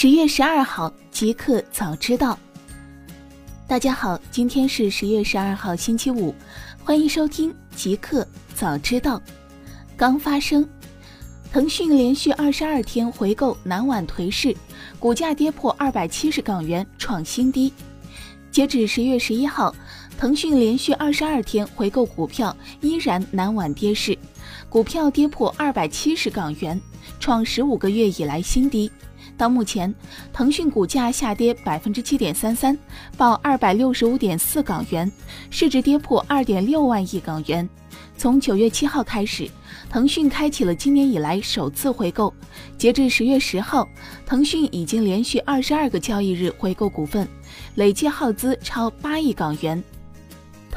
十月十二号，极客早知道。大家好，今天是十月十二号，星期五，欢迎收听极客早知道。刚发生，腾讯连续二十二天回购南晚颓势，股价跌破二百七十港元，创新低。截止十月十一号，腾讯连续二十二天回购股票，依然南晚跌势，股票跌破二百七十港元，创十五个月以来新低。到目前，腾讯股价下跌百分之七点三三，报二百六十五点四港元，市值跌破二点六万亿港元。从九月七号开始，腾讯开启了今年以来首次回购。截至十月十号，腾讯已经连续二十二个交易日回购股份，累计耗资超八亿港元。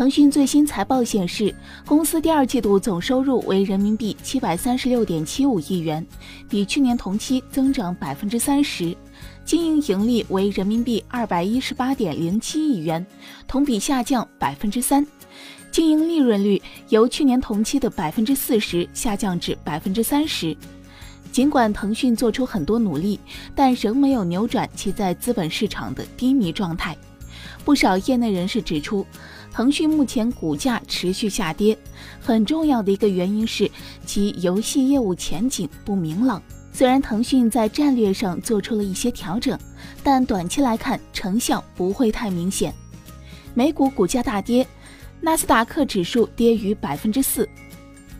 腾讯最新财报显示，公司第二季度总收入为人民币七百三十六点七五亿元，比去年同期增长百分之三十；经营盈利为人民币二百一十八点零七亿元，同比下降百分之三；经营利润率由去年同期的百分之四十下降至百分之三十。尽管腾讯做出很多努力，但仍没有扭转其在资本市场的低迷状态。不少业内人士指出，腾讯目前股价持续下跌，很重要的一个原因是其游戏业务前景不明朗。虽然腾讯在战略上做出了一些调整，但短期来看成效不会太明显。美股股价大跌，纳斯达克指数跌逾百分之四。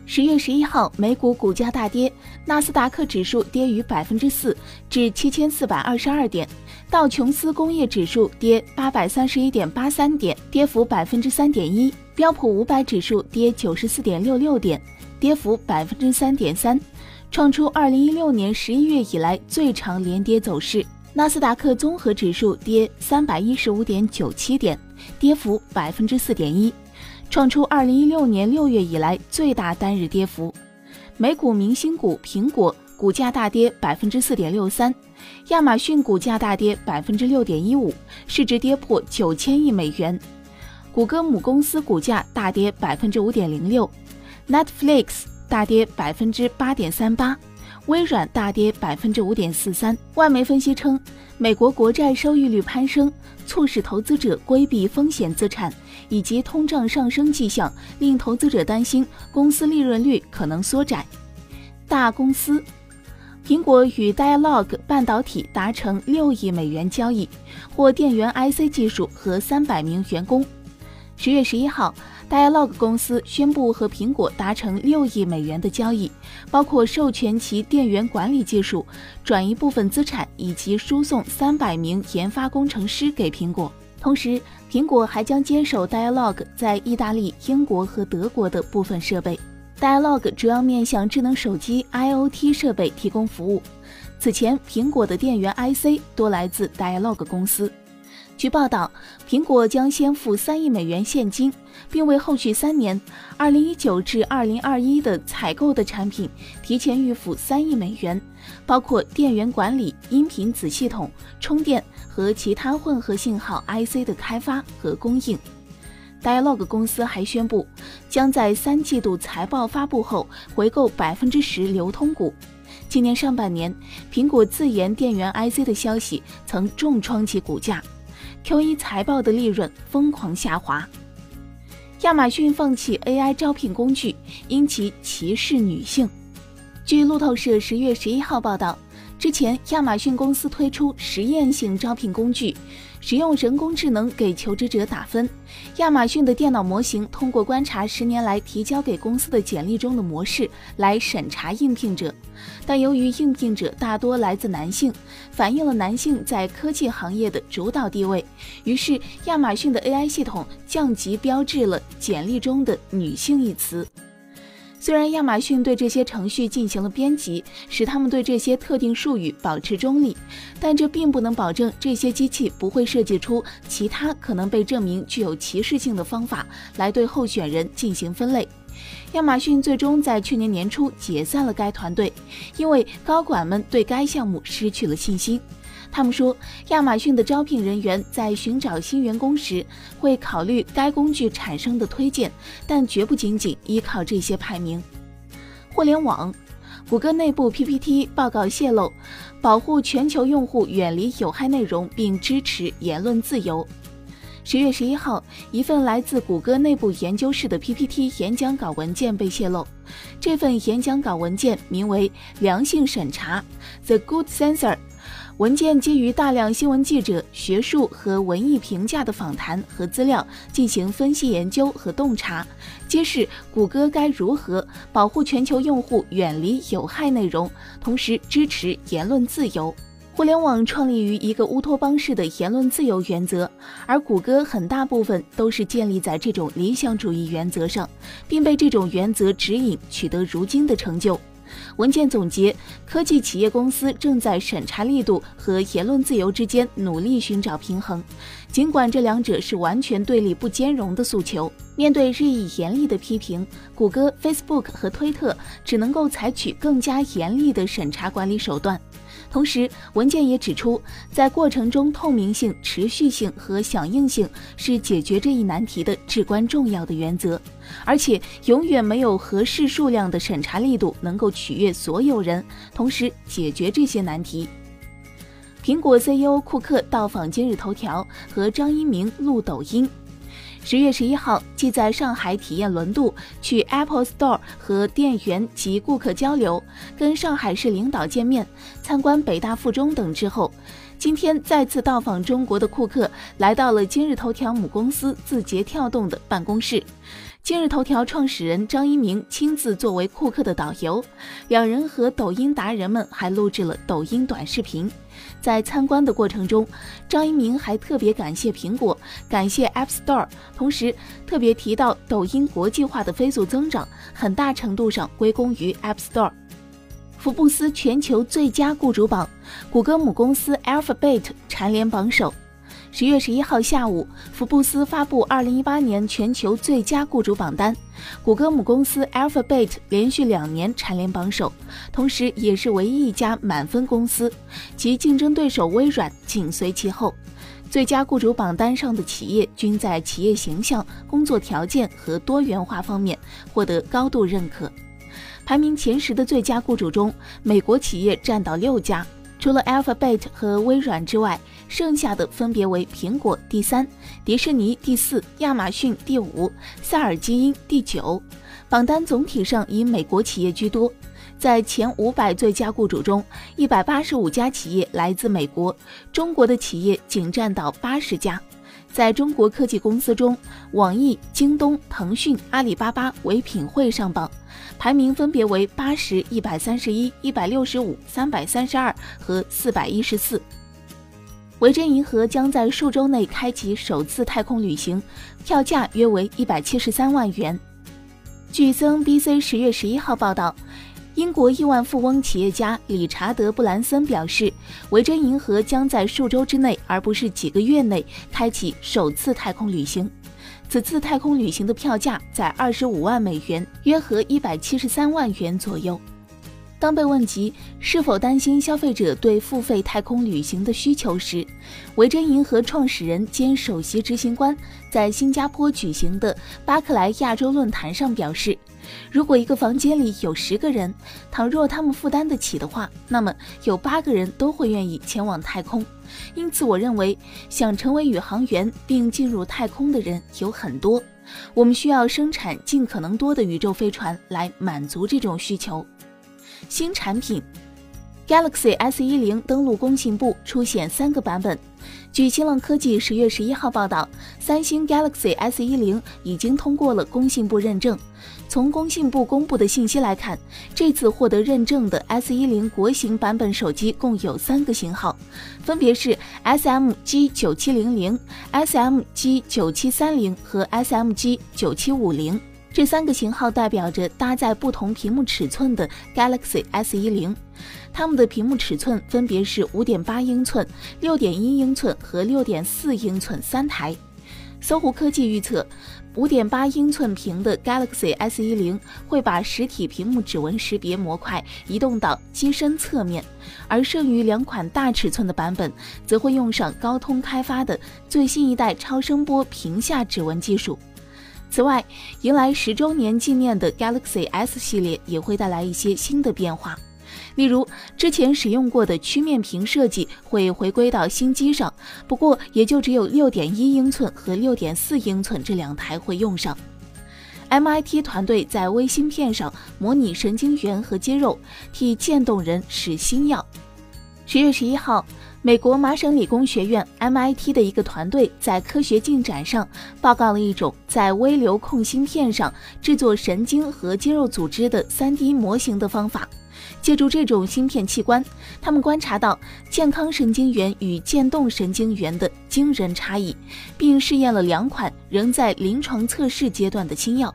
十月十一号，美股股价大跌，纳斯达克指数跌逾百分之四，至七千四百二十二点；道琼斯工业指数跌八百三十一点八三点，跌幅百分之三点一；标普五百指数跌九十四点六六点，跌幅百分之三点三，创出二零一六年十一月以来最长连跌走势。纳斯达克综合指数跌三百一十五点九七点，跌幅百分之四点一。创出二零一六年六月以来最大单日跌幅。美股明星股苹果股价大跌百分之四点六三，亚马逊股价大跌百分之六点一五，市值跌破九千亿美元。谷歌母公司股价大跌百分之五点零六，Netflix 大跌百分之八点三八。微软大跌百分之五点四三。外媒分析称，美国国债收益率攀升，促使投资者规避风险资产，以及通胀上升迹象，令投资者担心公司利润率可能缩窄。大公司，苹果与 Dialog 半导体达成六亿美元交易，获电源 IC 技术和三百名员工。十月十一号。Dialog 公司宣布和苹果达成六亿美元的交易，包括授权其电源管理技术、转移部分资产以及输送三百名研发工程师给苹果。同时，苹果还将接手 Dialog 在意大利、英国和德国的部分设备。Dialog 主要面向智能手机、IoT 设备提供服务。此前，苹果的电源 IC 多来自 Dialog 公司。据报道，苹果将先付三亿美元现金，并为后续三年（二零一九至二零二一）的采购的产品提前预付三亿美元，包括电源管理、音频子系统、充电和其他混合信号 IC 的开发和供应。Dialog 公司还宣布，将在三季度财报发布后回购百分之十流通股。今年上半年，苹果自研电源 IC 的消息曾重创其股价。Q1 财报的利润疯狂下滑。亚马逊放弃 AI 招聘工具，因其歧视女性。据路透社十月十一号报道。之前，亚马逊公司推出实验性招聘工具，使用人工智能给求职者打分。亚马逊的电脑模型通过观察十年来提交给公司的简历中的模式来审查应聘者，但由于应聘者大多来自男性，反映了男性在科技行业的主导地位。于是，亚马逊的 AI 系统降级标志了简历中的“女性”一词。虽然亚马逊对这些程序进行了编辑，使他们对这些特定术语保持中立，但这并不能保证这些机器不会设计出其他可能被证明具有歧视性的方法来对候选人进行分类。亚马逊最终在去年年初解散了该团队，因为高管们对该项目失去了信心。他们说，亚马逊的招聘人员在寻找新员工时会考虑该工具产生的推荐，但绝不仅仅依靠这些排名。互联网，谷歌内部 PPT 报告泄露，保护全球用户远离有害内容，并支持言论自由。十月十一号，一份来自谷歌内部研究室的 PPT 演讲稿文件被泄露。这份演讲稿文件名为《良性审查》（The Good Censor）。文件基于大量新闻记者、学术和文艺评价的访谈和资料进行分析研究和洞察，揭示谷歌该如何保护全球用户远离有害内容，同时支持言论自由。互联网创立于一个乌托邦式的言论自由原则，而谷歌很大部分都是建立在这种理想主义原则上，并被这种原则指引取得如今的成就。文件总结，科技企业公司正在审查力度和言论自由之间努力寻找平衡，尽管这两者是完全对立不兼容的诉求。面对日益严厉的批评，谷歌、Facebook 和推特只能够采取更加严厉的审查管理手段。同时，文件也指出，在过程中，透明性、持续性和响应性是解决这一难题的至关重要的原则，而且永远没有合适数量的审查力度能够取悦所有人，同时解决这些难题。苹果 CEO 库克到访今日头条，和张一鸣录抖音。十月十一号，即在上海体验轮渡，去 Apple Store 和店员及顾客交流，跟上海市领导见面，参观北大附中等之后，今天再次到访中国的库克，来到了今日头条母公司字节跳动的办公室。今日头条创始人张一鸣亲自作为库克的导游，两人和抖音达人们还录制了抖音短视频。在参观的过程中，张一鸣还特别感谢苹果，感谢 App Store，同时特别提到抖音国际化的飞速增长，很大程度上归功于 App Store。福布斯全球最佳雇主榜，谷歌母公司 Alphabet 蝉联榜首。十月十一号下午，福布斯发布二零一八年全球最佳雇主榜单，谷歌母公司 Alphabet 连续两年蝉联榜首，同时也是唯一一家满分公司，其竞争对手微软紧随其后。最佳雇主榜单上的企业均在企业形象、工作条件和多元化方面获得高度认可。排名前十的最佳雇主中，美国企业占到六家。除了 Alphabet 和微软之外，剩下的分别为苹果第三、迪士尼第四、亚马逊第五、塞尔基因第九。榜单总体上以美国企业居多，在前五百最佳雇主中，一百八十五家企业来自美国，中国的企业仅占到八十家。在中国科技公司中，网易、京东、腾讯、阿里巴巴、唯品会上榜，排名分别为八十一、百三十一、一百六十五、三百三十二和四百一十四。维珍银河将在数周内开启首次太空旅行，票价约为一百七十三万元。据 CNBC 十月十一号报道。英国亿万富翁企业家理查德·布兰森表示，维珍银河将在数周之内，而不是几个月内开启首次太空旅行。此次太空旅行的票价在二十五万美元，约合一百七十三万元左右。当被问及是否担心消费者对付费太空旅行的需求时，维珍银河创始人兼首席执行官在新加坡举行的巴克莱亚洲论坛上表示：“如果一个房间里有十个人，倘若他们负担得起的话，那么有八个人都会愿意前往太空。因此，我认为想成为宇航员并进入太空的人有很多。我们需要生产尽可能多的宇宙飞船来满足这种需求。”新产品，Galaxy S 一零登陆工信部，出现三个版本。据新浪科技十月十一号报道，三星 Galaxy S 一零已经通过了工信部认证。从工信部公布的信息来看，这次获得认证的 S 一零国行版本手机共有三个型号，分别是 SMG 九七零零、SMG 九七三零和 SMG 九七五零。这三个型号代表着搭载不同屏幕尺寸的 Galaxy S 一零，它们的屏幕尺寸分别是五点八英寸、六点一英寸和六点四英寸三台。搜狐科技预测，五点八英寸屏的 Galaxy S 一零会把实体屏幕指纹识别模块移动到机身侧面，而剩余两款大尺寸的版本则会用上高通开发的最新一代超声波屏下指纹技术。此外，迎来十周年纪念的 Galaxy S 系列也会带来一些新的变化。例如，之前使用过的曲面屏设计会回归到新机上，不过也就只有六点一英寸和六点四英寸这两台会用上。MIT 团队在微芯片上模拟神经元和肌肉，替渐冻人使新药。十月十一号，美国麻省理工学院 MIT 的一个团队在科学进展上报告了一种在微流控芯片上制作神经和肌肉组织的 3D 模型的方法。借助这种芯片器官，他们观察到健康神经元与渐冻神经元的惊人差异，并试验了两款仍在临床测试阶段的新药。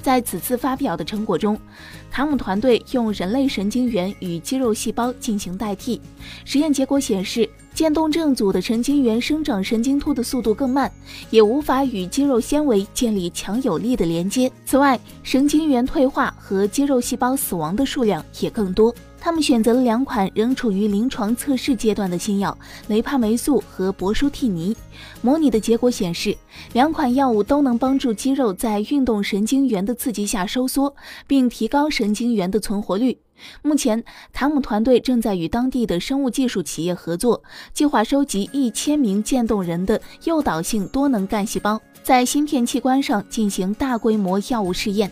在此次发表的成果中，卡姆团队用人类神经元与肌肉细胞进行代替。实验结果显示，渐冻症组的神经元生长神经突的速度更慢，也无法与肌肉纤维建立强有力的连接。此外，神经元退化和肌肉细胞死亡的数量也更多。他们选择了两款仍处于临床测试阶段的新药雷帕霉素和博舒替尼。模拟的结果显示，两款药物都能帮助肌肉在运动神经元的刺激下收缩，并提高神经元的存活率。目前，卡姆团队正在与当地的生物技术企业合作，计划收集一千名渐冻人的诱导性多能干细胞，在芯片器官上进行大规模药物试验。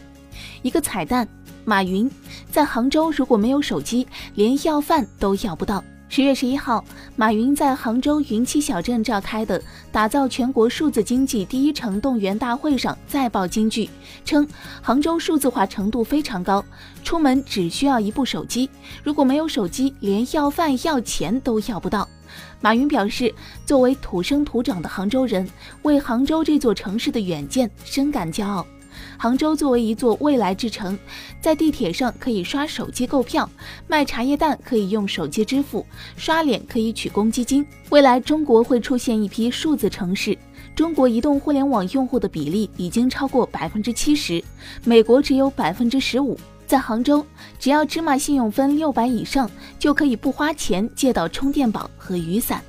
一个彩蛋。马云在杭州如果没有手机，连要饭都要不到。十月十一号，马云在杭州云栖小镇召开的打造全国数字经济第一城动员大会上再爆金句，称杭州数字化程度非常高，出门只需要一部手机，如果没有手机，连要饭要钱都要不到。马云表示，作为土生土长的杭州人，为杭州这座城市的远见深感骄傲。杭州作为一座未来之城，在地铁上可以刷手机购票，卖茶叶蛋可以用手机支付，刷脸可以取公积金。未来中国会出现一批数字城市，中国移动互联网用户的比例已经超过百分之七十，美国只有百分之十五。在杭州，只要芝麻信用分六百以上，就可以不花钱借到充电宝和雨伞。